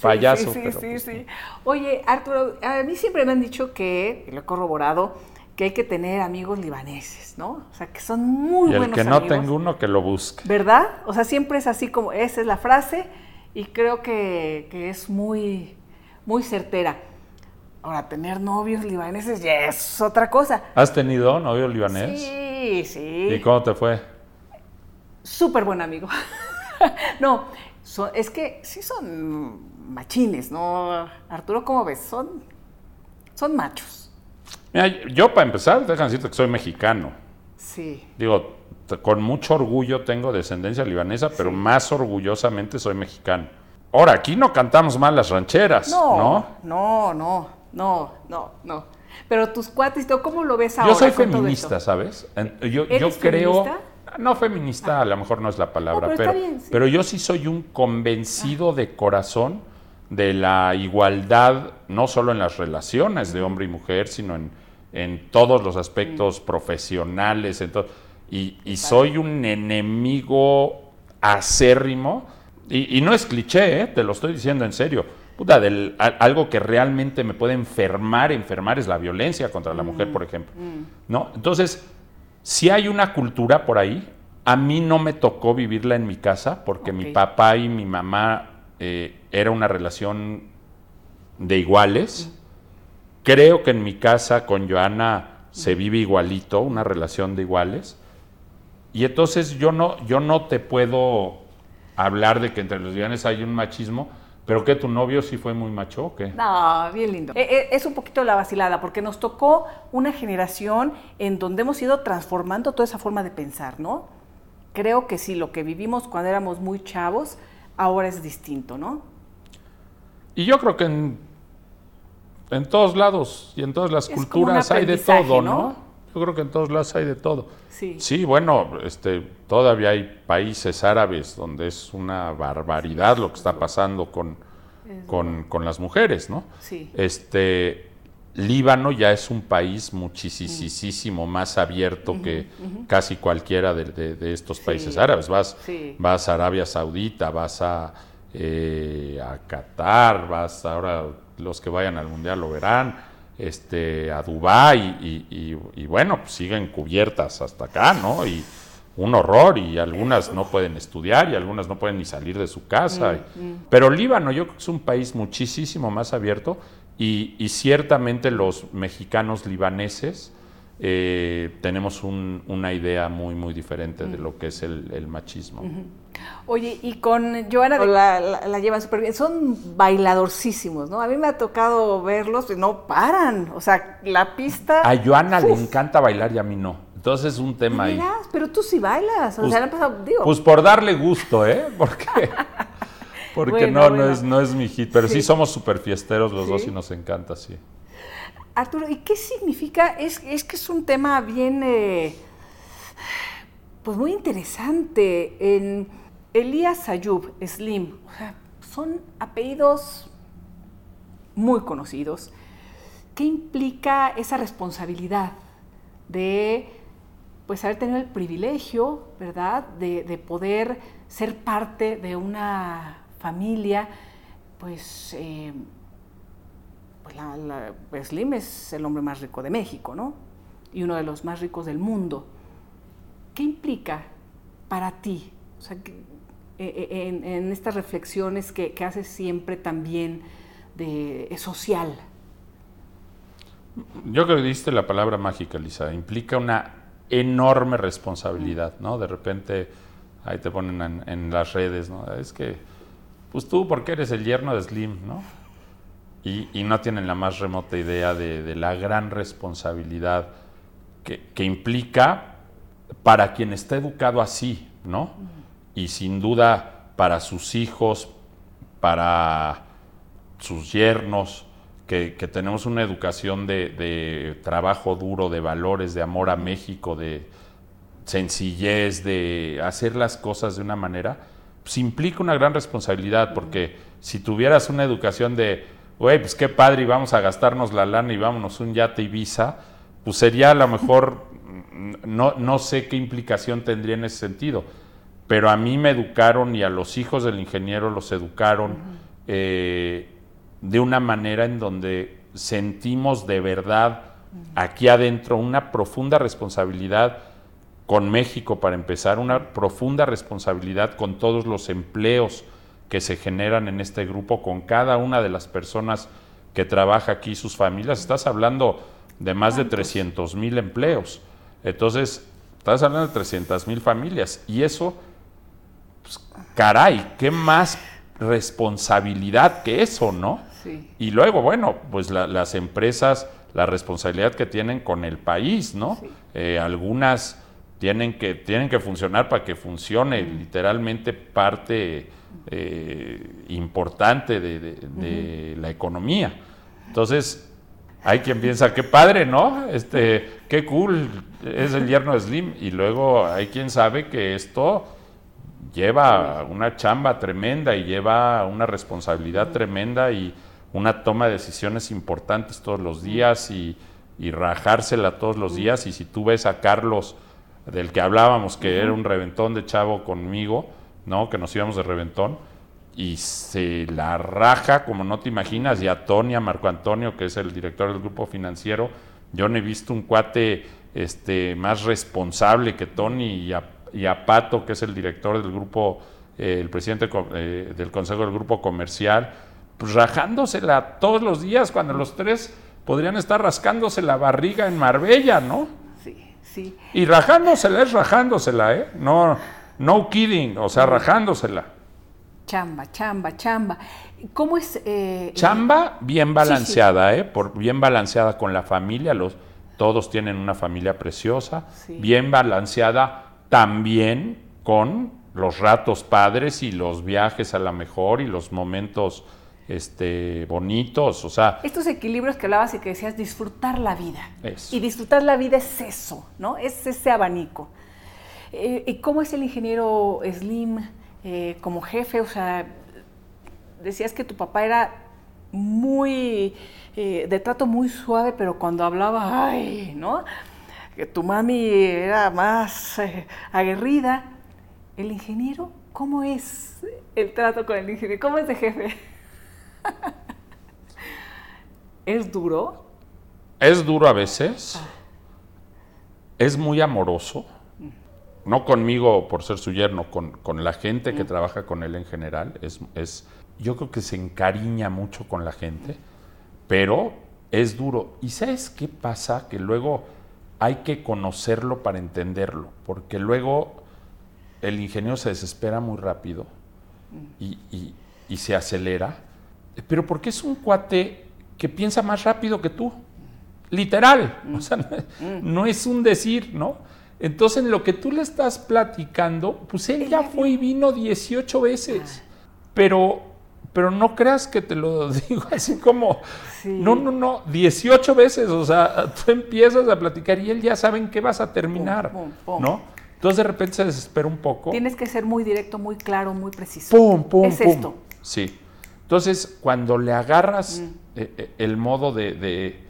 payaso. Sí, sí, pero sí, pues sí. Oye, Arturo, a mí siempre me han dicho que, y lo he corroborado, que hay que tener amigos libaneses, ¿no? O sea, que son muy Y el buenos que no tenga uno, que lo busque. ¿Verdad? O sea, siempre es así como, esa es la frase y creo que, que es muy, muy certera. Ahora, tener novios libaneses ya es otra cosa. ¿Has tenido novio libanés? Sí, sí. ¿Y cómo te fue? Súper buen amigo. no, so- es que sí son machines, ¿no? Arturo, ¿cómo ves? Son, son machos. Mira, yo para empezar, déjame decirte que soy mexicano. Sí. Digo, con mucho orgullo tengo descendencia libanesa, pero más orgullosamente soy mexicano. Ahora, aquí no cantamos mal las rancheras, No, ¿no? no, no, no, no, no. Pero tus cuates, ¿tú ¿cómo lo ves ahora? Yo soy feminista? ¿sabes? Yo, yo ¿Eres creo. feminista? No feminista, a lo mejor no es la palabra, No, pero pero, está bien, sí. pero yo sí soy un convencido de corazón de la igualdad, no solo en las relaciones de hombre y mujer, sino en, en todos los aspectos profesionales. en to- y, y soy un enemigo acérrimo, y, y no es cliché, ¿eh? te lo estoy diciendo en serio. Puta, del- a- algo que realmente me puede enfermar, enfermar es la violencia contra la mujer, por ejemplo. ¿No? Entonces, si hay una cultura por ahí, a mí no me tocó vivirla en mi casa porque mi papá y mi mamá eh, era una relación de iguales. Creo que en mi casa con Joana se vive igualito, una relación de iguales. Y entonces yo no, yo no te puedo hablar de que entre los lesbianas hay un machismo, pero que tu novio sí fue muy macho o qué? No, bien lindo. Eh, eh, es un poquito la vacilada, porque nos tocó una generación en donde hemos ido transformando toda esa forma de pensar, ¿no? Creo que sí, lo que vivimos cuando éramos muy chavos, ahora es distinto, ¿no? Y yo creo que en, en todos lados y en todas las culturas hay de todo, ¿no? Yo creo que en todos lados hay de todo. Sí. Sí, bueno, este, todavía hay países árabes donde es una barbaridad lo que está pasando con, con, con las mujeres, ¿no? Sí. Este, Líbano ya es un país muchísimo más abierto que casi cualquiera de, de- de estos Sí. países árabes. Vas, Sí. vas a Arabia Saudita, vas a, eh, a Qatar, vas ahora los que vayan al mundial lo verán, este, a Dubái y, y- y bueno, pues siguen cubiertas hasta acá, ¿no? Y un horror y algunas no pueden estudiar y algunas no pueden ni salir de su casa. Pero Líbano yo creo que es un país muchísimo más abierto y, y ciertamente los mexicanos libaneses eh, tenemos un- una idea muy, muy diferente de lo que es el, el machismo. Oye, y con Joana la, la, la llevan súper bien. Son bailadorcísimos, ¿no? A mí me ha tocado verlos y no paran. O sea, la pista. A Joana le encanta bailar y a mí no. Entonces es un tema ¿de ahí. veras? Pero tú sí bailas. O Pues- sea, le han pasado, digo. Pues por darle gusto, ¿eh? Porque, porque Bueno, no, bueno. no, es, no es mi hit. Pero sí, Sí. somos súper fiesteros los dos y nos encanta, sí. Arturo, ¿y qué significa? Es, es que es un tema bien, eh, pues muy interesante. En Elías Ayub, Slim, son apellidos muy conocidos. ¿Qué implica esa responsabilidad de pues haber tenido el privilegio, ¿verdad?, de, de poder ser parte de una familia, pues eh, pues Slim es el hombre más rico de México, ¿no? Y uno de los más ricos del mundo. ¿Qué implica para ti? En, en estas reflexiones que, que haces siempre también de eh, social. Yo creo que diste la palabra mágica, Lisa. Implica una enorme responsabilidad, ¿no? De repente ahí te ponen en, en las redes, ¿no? Es que, pues tú, porque eres el yerno de Slim, ¿no? Y, y no tienen la más remota idea de, de la gran responsabilidad que, que implica para quien está educado así, ¿no? Y sin duda para sus hijos, para sus yernos, que, tenemos una educación de, trabajo duro, de valores, de amor a México, de sencillez, de hacer las cosas de una manera, pues implica una gran responsabilidad, porque si tuvieras una educación de, güey, pues qué padre, y vamos a gastarnos la lana y vámonos un yate Ibiza, pues sería a lo mejor, no, no sé qué implicación tendría en ese sentido, pero a mí me educaron y a los hijos del ingeniero los educaron eh, de una manera en donde sentimos de verdad aquí adentro una profunda responsabilidad con México para empezar, una profunda responsabilidad con todos los empleos que se generan en este grupo, con cada una de las personas que trabaja aquí, sus familias. Estás hablando de más de 300 mil empleos. Entonces, estás hablando de 300 mil familias. Y eso, pues, caray, ¿qué más responsabilidad que eso, no? Sí. Y luego, bueno, pues la- las empresas, la responsabilidad que tienen con el país, ¿no? Sí. Eh, algunas tienen que, tienen que funcionar para que funcione literalmente parte eh, importante de, de- de la economía. Entonces, hay quien piensa, qué padre, ¿no? Este, qué cool, es el yerno Slim. Y luego hay quien sabe que esto lleva una chamba tremenda y lleva una responsabilidad tremenda y una toma de decisiones importantes todos los días y, y rajársela todos los días. Y si tú ves a Carlos, del que hablábamos, que era un reventón de chavo conmigo, ¿no? Que nos íbamos de reventón, y se la raja como no te imaginas, y a Tony, a Marco Antonio, que es el director del grupo financiero, yo no he visto un cuate este, más responsable que Tony y a, y a Pato, que es el director del grupo eh, el presidente eh, del Consejo del Grupo Comercial, pues rajándosela todos los días, cuando los tres podrían estar rascándose la barriga en Marbella, ¿no? Sí, sí. Y rajándosela es rajándosela, ¿eh? No, no kidding, o sea, rajándosela. Chamba, chamba, chamba. ¿Cómo es? eh, Chamba bien Sí, sí. balanceada, ¿eh? Por, bien balanceada con la familia, los, todos tienen una familia preciosa, Sí. bien balanceada también con los ratos padres y los viajes a la mejor y los momentos este, bonitos, o sea, Estos equilibrios que hablabas y que decías disfrutar la vida. Eso. Y disfrutar la vida es eso, ¿no? Es ese abanico. Eh, ¿Y cómo es el ingeniero Slim eh, como jefe? O sea, decías que tu papá era muy, eh, de trato muy suave, pero cuando hablaba, ay, ¿no? Que tu mami era más eh, aguerrida. ¿El ingeniero? ¿Cómo es el trato con el ingeniero? ¿Cómo es de jefe? ¿Es duro? es duro a veces, es muy amoroso, no conmigo por ser su yerno, con, con la gente que trabaja con él en general, es, es, yo creo que se encariña mucho con la gente, pero es duro. ¿Y sabes qué pasa? Que luego hay que conocerlo para entenderlo, porque luego el ingeniero se desespera muy rápido y, y- y se acelera, pero porque es un cuate que piensa más rápido que tú, literal, o sea, no, no es un decir, ¿no? Entonces, en lo que tú le estás platicando, pues él ya fue y vino. 18 veces, pero, pero no creas que te lo digo así como, Sí. no, no, no, 18 veces, o sea, tú empiezas a platicar y él ya sabe en qué vas a terminar, Pum, pum, pum. ¿no? Entonces, de repente se desespera un poco. Tienes que ser muy directo, muy claro, muy preciso. ¡Pum, pum, Es esto. Sí. Entonces, cuando le agarras Mm. eh, eh, el modo de, de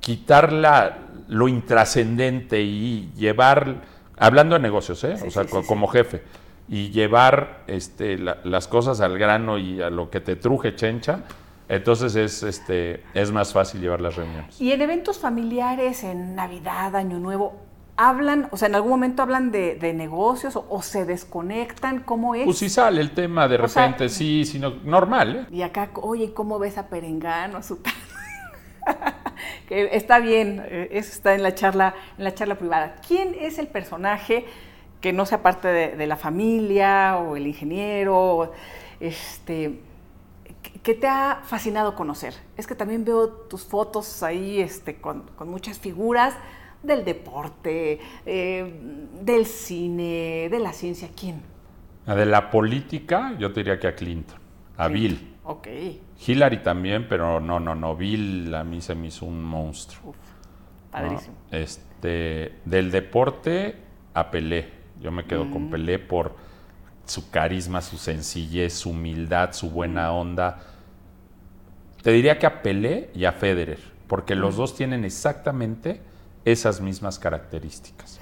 quitar la- lo intrascendente y llevar, hablando de negocios, ¿eh? Sí, o sea, sí, como jefe, y llevar este, la- las cosas al grano y a lo que te truje chencha, entonces es, este, es más fácil llevar las reuniones. Y en eventos familiares, en Navidad, Año Nuevo, ¿hablan, o sea, en algún momento hablan de, de negocios o, o se desconectan? ¿Cómo es? Pues si sale el tema de O sea, repente, sí, sino normal, ¿eh? Y acá, oye, ¿cómo ves a Perengano, a su que está bien, eh, eso está en la charla, en la charla privada. ¿Quién es el personaje que no sea parte de, de la familia o el ingeniero, este, que te ha fascinado conocer? Es que también veo tus fotos ahí, este, con, con muchas figuras del deporte, eh, del cine, de la ciencia. ¿Quién? La de la política, yo te diría que a Clinton, a Bill. Ok. Hillary también, pero no, no, no. Bill a mí se me hizo un monstruo. Uf, ¿no? padrísimo. Este, del deporte a Pelé. Yo me quedo Mm. con Pelé por su carisma, su sencillez, su humildad, su buena Mm. onda. Te diría que a Pelé y a Federer, porque Mm. los dos tienen exactamente esas mismas características.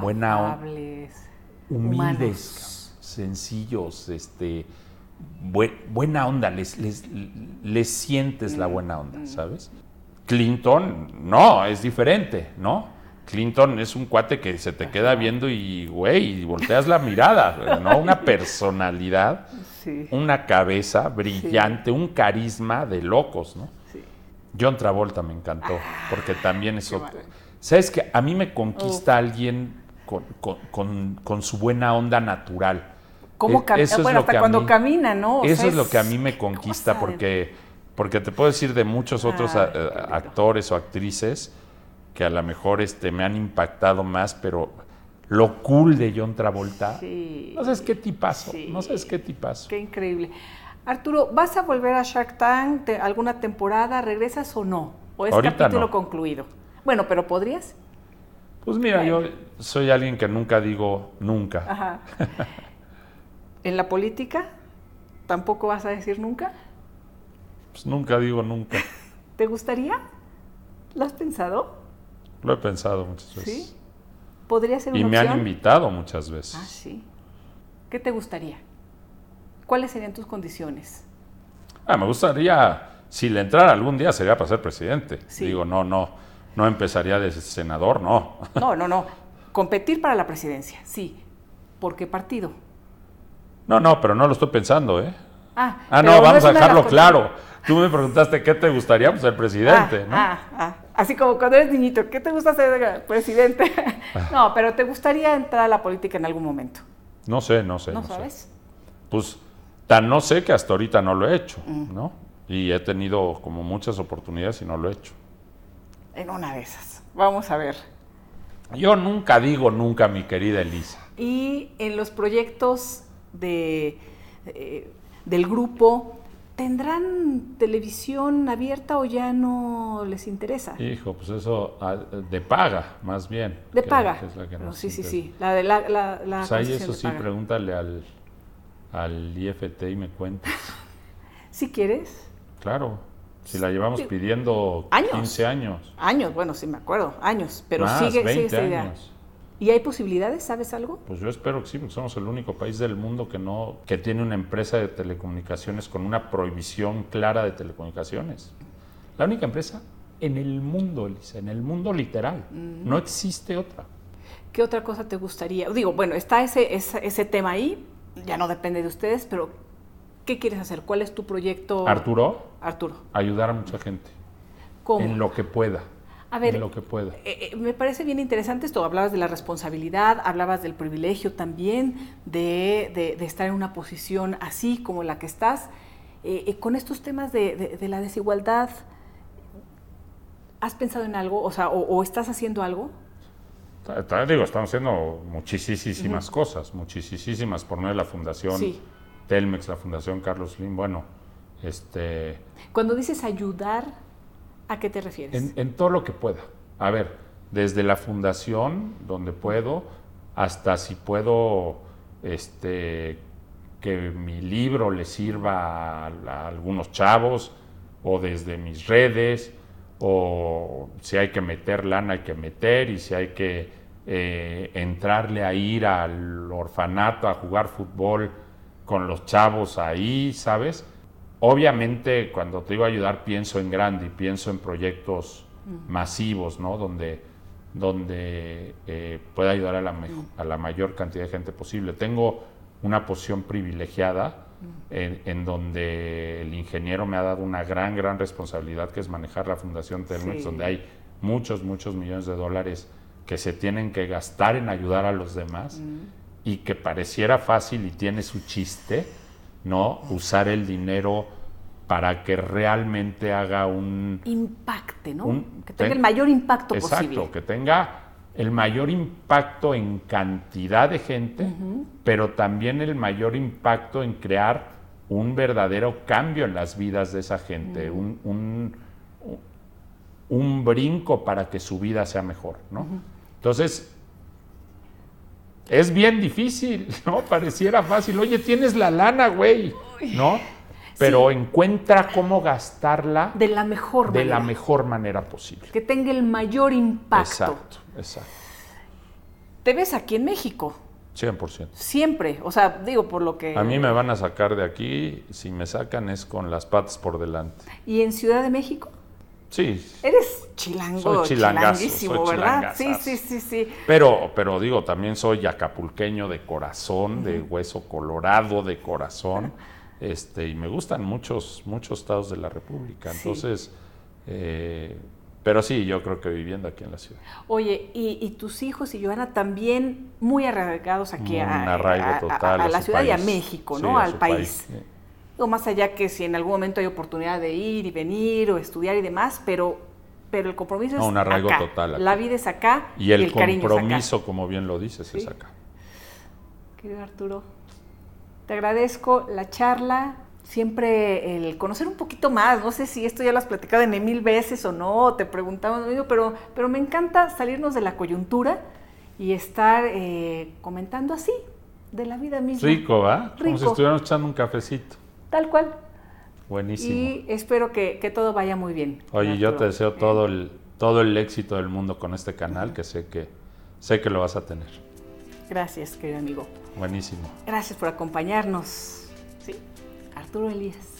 Buena onda humildes, humanos. sencillos, este, bue- buena onda, les, les, les sientes la buena onda, ¿sabes? Clinton, no, es diferente, ¿no? Clinton es un cuate que se te queda viendo y, güey, y volteas la mirada, ¿no? Una personalidad, Sí, una cabeza brillante, un carisma de locos, ¿no? sí. John Travolta me encantó, porque también es qué otro. maravilla. ¿Sabes que A mí me conquista alguien con, con- con- con su buena onda natural. ¿Cómo E- camina? eso es Bueno, lo hasta cuando mí- camina, ¿no? O Eso sea, es lo que a mí me conquista, porque, porque te puedo decir de muchos otros Ay, a- qué a- lindo. actores o actrices que a lo mejor este, me han impactado más, pero lo cool de John Travolta, Sí. no sabes qué tipazo, Sí. no sabes qué tipazo. Qué increíble. Arturo, ¿vas a volver a Shark Tank alguna temporada? ¿Regresas o no? ¿O es Ahorita capítulo no. concluido? Bueno, pero podrías. Pues mira, yo soy alguien que nunca digo nunca. Ajá. ¿En la política? ¿Tampoco vas a decir nunca? Pues nunca digo nunca. ¿Te gustaría? ¿Lo has pensado? Lo he pensado muchas veces. ¿Sí? ¿Podría ser una Y me han invitado muchas veces. Ah, sí. ¿Qué te gustaría? ¿Cuáles serían tus condiciones? Ah, me gustaría, si le entrara algún día, sería para ser presidente. Sí. Digo, no, no, no empezaría de senador, no. No, no, no. Competir para la presidencia, sí. ¿Por qué partido? No, no, pero no lo estoy pensando, ¿eh? Ah, Ah, no, vamos a dejarlo claro. Tú me preguntaste qué te gustaría, pues presidente, Ah, ¿no? ah, ah. Así como cuando eres niñito, ¿qué te gusta ser presidente? Ah. no, pero ¿te gustaría entrar a la política en algún momento? No sé, no sé. ¿No sé. sabes? Pues tan no sé que hasta ahorita no lo he hecho, Mm. ¿no? Y he tenido como muchas oportunidades y no lo he hecho. En una de esas. Vamos a ver. Yo nunca digo nunca, mi querida Elisa. Y en los proyectos de, eh, del grupo, ¿tendrán televisión abierta o ya no les interesa? Hijo, pues eso ah, de paga, más bien. De que- paga. que es la que Pero nos sí, sí, interesa. sí. La de la, la, la Pues ahí eso sí, paga. pregúntale al, al IFT y me cuentas. Si quieres. Claro, si la llevamos pidiendo Años. 15 años. Años, bueno, sí me acuerdo, años. Pero más, sigue, sigue 20 esa idea. años. ¿Y hay posibilidades? ¿Sabes algo? Pues yo espero que sí, porque somos el único país del mundo que no que tiene una empresa de telecomunicaciones con una prohibición clara de telecomunicaciones. La única empresa en el mundo, Elisa, en el mundo literal. Mm. No existe otra. ¿Qué otra cosa te gustaría? Digo, bueno, está ese, ese, ese tema ahí, ya no depende de ustedes, pero ¿qué quieres hacer? ¿Cuál es tu proyecto? Arturo, Arturo, ayudar a mucha gente ¿cómo? en lo que pueda. A ver, en lo que pueda. Eh, eh, me parece bien interesante esto. Hablabas de la responsabilidad, hablabas del privilegio también de, de- de estar en una posición así como la que estás. Eh, con estos temas de, de- la desigualdad, ¿has pensado en algo? O sea, o, o estás haciendo algo? Digo, estamos haciendo muchísimas cosas, muchísimas, por medio de la Fundación Sí. Telmex, la Fundación Carlos Slim, bueno, este, Cuando dices ayudar, ¿a qué te refieres? en, todo lo que pueda. A ver, desde la fundación, donde puedo, hasta si puedo, este, que mi libro le sirva a, a algunos chavos, o desde mis redes, o si hay que meter lana, hay que meter, y si hay que eh, entrarle a ir al orfanato a jugar fútbol con los chavos ahí, ¿sabes? Obviamente, cuando te digo ayudar, pienso en grande y pienso en proyectos masivos, ¿no? Donde, donde eh, pueda ayudar a la, me- a la mayor cantidad de gente posible. Tengo una posición privilegiada en, en donde el ingeniero me ha dado una gran, gran responsabilidad, que es manejar la Fundación Telmex, Sí. donde hay muchos, muchos millones de dólares que se tienen que gastar en ayudar a los demás y que pareciera fácil y tiene su chiste, ¿no? Usar el dinero para que realmente haga un... Impacte, ¿no? Un- que tenga ten- el mayor impacto Exacto, posible. que tenga el mayor impacto en cantidad de gente, pero también el mayor impacto en crear un verdadero cambio en las vidas de esa gente, un, un- un brinco para que su vida sea mejor, ¿no? Entonces, es bien difícil, ¿no? Pareciera fácil. Oye, tienes la lana, güey, ¿no? Pero encuentra cómo gastarla De la mejor de manera. la mejor manera posible. Que tenga el mayor impacto. Exacto, exacto. Te ves aquí en México, 100%. siempre. O sea, digo, por lo que... A mí me van a sacar de aquí, si me sacan es con las patas por delante. ¿Y en Ciudad de México? Sí, Eres chilango, Soy chilanguísimo, soy ¿verdad? Sí, sí, sí, sí. pero, pero digo, también soy acapulqueño de corazón, de hueso colorado de corazón, este, y me gustan muchos, muchos estados de la República. Sí. Entonces, eh, pero sí, yo creo que viviendo aquí en la ciudad. Oye, y, y tus hijos y Joana también muy arraigados aquí a, arraigo a- a- a la ciudad y a país. México, ¿no? Al su país. Digo, más allá que si en algún momento hay oportunidad de ir y venir o estudiar y demás, pero, pero el compromiso No, es un arraigo acá. total acá. La vida es acá Y el, acá. compromiso, como bien lo dices, es acá. Querido Arturo, te agradezco la charla, siempre el conocer un poquito más. No sé si esto ya lo has platicado en mil veces o no, te preguntamos pero, pero me encanta salirnos de la coyuntura y estar eh, comentando así, de la vida misma. Rico, ¿va? Como si estuviéramos echando un cafecito tal cual. Buenísimo. Y espero que, que todo vaya muy bien. Oye, yo te deseo todo eh. el, todo el éxito del mundo con este canal, que sé que, sé que lo vas a tener. Gracias, querido amigo. Buenísimo. Gracias por acompañarnos. Sí, Arturo Elías.